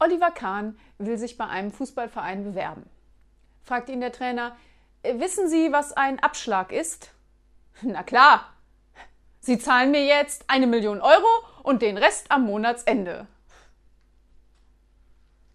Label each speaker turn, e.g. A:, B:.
A: Oliver Kahn will sich bei einem Fußballverein bewerben. Fragt ihn der Trainer, äh, wissen Sie, was ein Abschlag ist? Na klar. Sie zahlen mir jetzt eine Million Euro und den Rest am Monatsende.